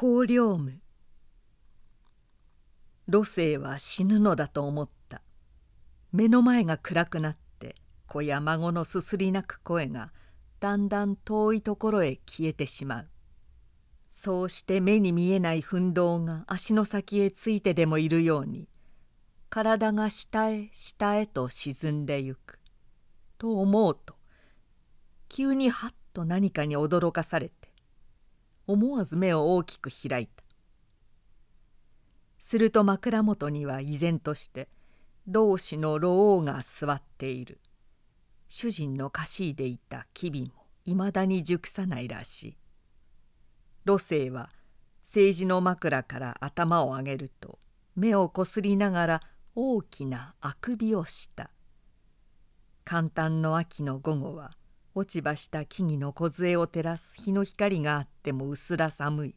光陵夢。路星は死ぬのだと思った。目の前が暗くなって子や孫のすすり泣く声がだんだん遠いところへ消えてしまう。そうして目に見えない奮動が足の先へついてでもいるように体が下へ下へと沈んでゆく。と思うと急にはっと何かに驚かされて思わず目を大きく開いた。すると枕元には依然として同志の老王が座っている。主人の貸しでいた機微もいまだに熟さないらしい。路星は政治の枕から頭を上げると目をこすりながら大きなあくびをした。簡単の秋の午後は落ち葉した木々の梢を照らす日の光があっても薄ら寒い。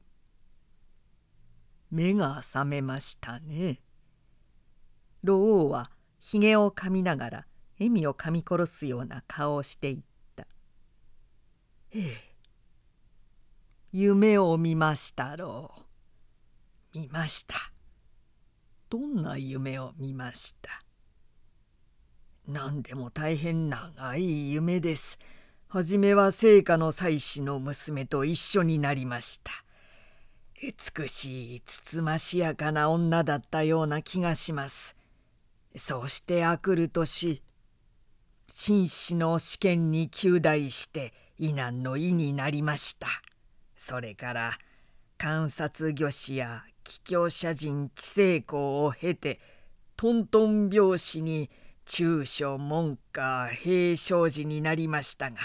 目が覚めましたね。老王はひげをかみながら笑みをかみ殺すような顔をしていった「ええ。夢を見ましたろう。見ました。どんな夢を見ました？何でも大変長い夢です初めは聖火の妻子の娘と一緒になりました。美しいつつましやかな女だったような気がします。そうしてあくる年紳士の試験に及第して異難の意になりました。それから観察御師や桔梗社人知性公を経てトントン拍子に中書門下平生寺になりましたが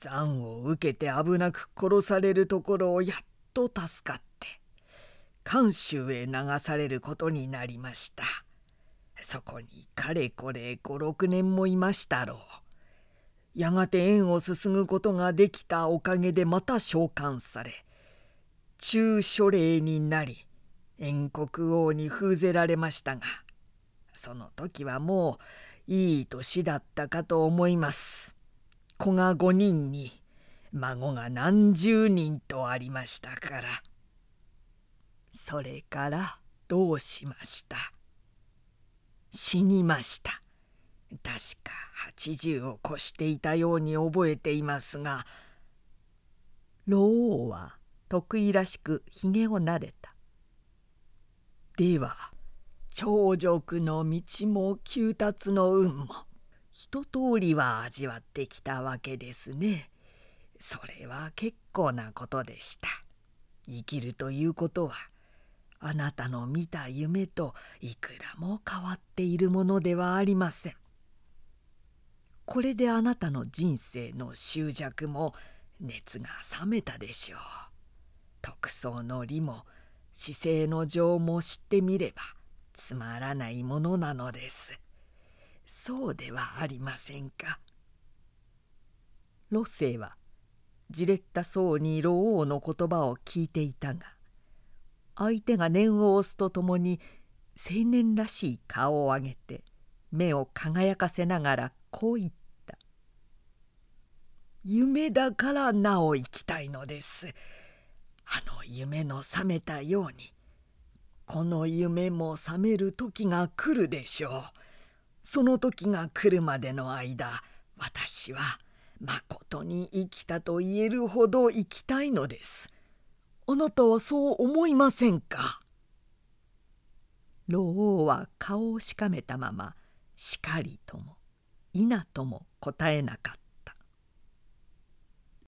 残を受けて危なく殺されるところをやっと助かって監修へ流されることになりました。そこにかれこれ56年もいましたろう。やがて縁を進むことができたおかげでまた召喚され中書令になり燕国王に封ぜられましたがその時はもういい年だったかと思います。子が5人に孫が何十人とありましたから。それからどうしました？死にました。確か80を越していたように覚えていますが老王は得意らしくひげをなでた。では長辱の道も旧達の運も。一通りは味わってきたわけですね。それは結構なことでした。生きるということはあなたの見た夢といくらも変わっているものではありません。これであなたの人生の執着も熱が冷めたでしょう。特捜の理も姿勢の情も知ってみればつまらないものなのです。そうではありませんか。ロッセイはじれったそうに老王の言葉を聞いていたが相手が念を押すとともに青年らしい顔を上げて目を輝かせながらこう言った「夢だからなお生きたいのです」あの夢の覚めたようにこの夢も覚める時が来るでしょう。その時が来るまでの間私はまことに生きたと言えるほど生きたいのです。あなたはそう思いませんか？老王は顔をしかめたまましかりとも否とも答えなかった。